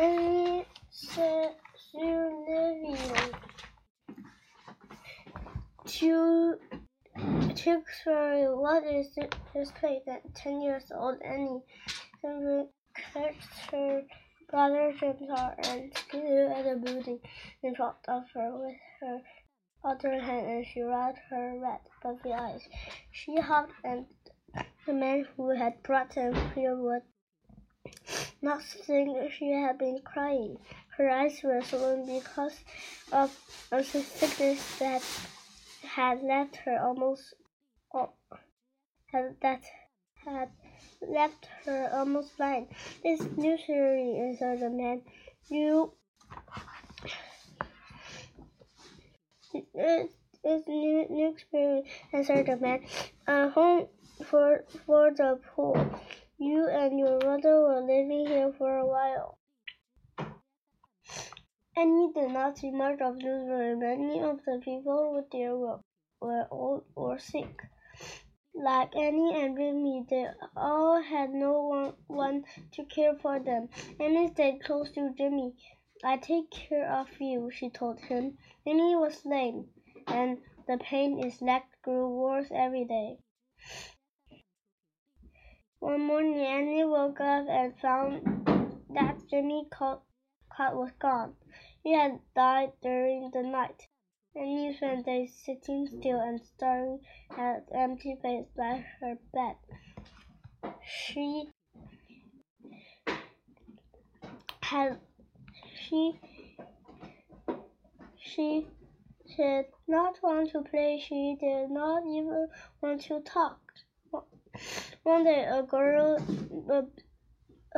Soon living to Tewksbury what is his place at ten years old Annie catched her brother James and flew at the building in front of her with her other hand and she rubbed her red puffy eyes. She hugged and the man who had brought them here would not think she had been crying. Her eyes were swollen because of a sickness that had left her almost oh, that had left her almost blind. This new theory answered the man. You this new, new experience answered the man. A home for for the poor. You and your brother were living here for a while. Annie did not see much of Tewksbury. Many of the people there were, were old or sick. Like Annie and Jimmy, they all had no one, one to care for them. Annie stayed close to Jimmy. I take care of you, she told him. Jimmy was lame, and the pain in his leg grew worse every day. One morning, Annie woke up and found that Jimmy Cut was gone. He had died during the night. Annie spent days sitting still and staring at the empty place by her bed. She had she she did not want to play. She did not even want to talk. One day, a girl, a,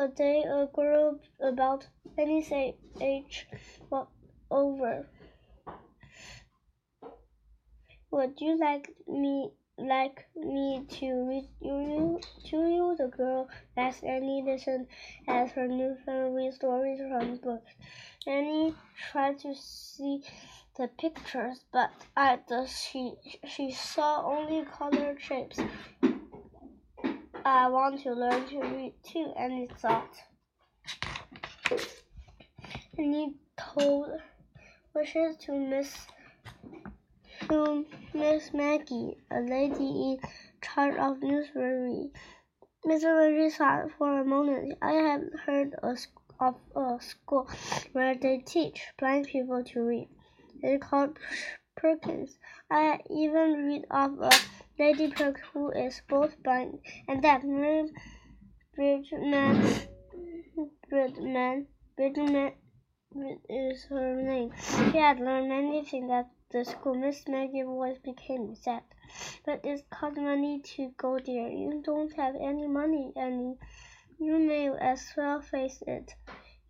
a day, a girl about Annie's age walked over. Would you like me like me to read you to you? The girl asked Annie. Listened as her new friend read stories from books. Annie tried to see the pictures, but at the she she saw only colored shapes. I want to learn to read too, and Annie thought. he told wishes to Miss to Miss Maggie, a lady in charge of Tewksbury. Miss Maggie thought for a moment. I have heard of a school where they teach blind people to read. It's called Perkins. I even read of a Lady Perk who is both blind and deaf. Bridgman, Bridgman, Bridgman is her name. She had learned many things at the school. Miss Maggie voice became sad. But it cost money to go there. You don't have any money, Annie. You may as well face it.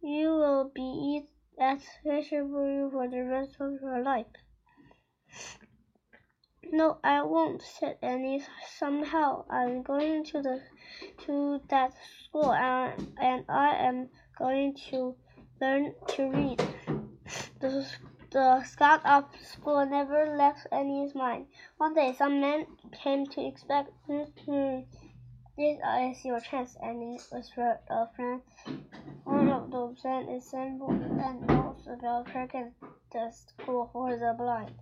You will be at vegetable for the rest of your life. No, I won't, said Annie. Somehow I'm going to the to that school and, and I am going to learn to read. The, the scout of school never left Annie's mind. One day some men came to expect hmm, this is your chance, Annie whispered a friend. One of those men assembled and knows about Perkins, the school for the blind.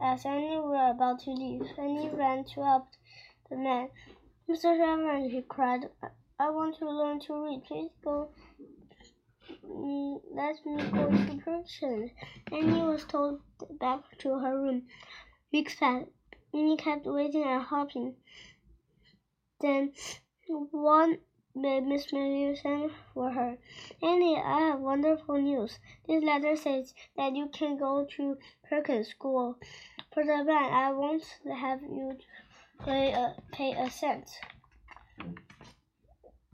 As Annie were about to leave, Annie ran to help the man. Mr. Reverend, he cried, I want to learn to read. Please go. Mm, let me go to Perkins. Annie was told back to her room. Weeks passed. Annie kept waiting and hoping. Then one Miss Mary sent for her. Annie, I have wonderful news. This letter says that you can go to Perkins School. For the blind, I won't have you pay a, pay a cent.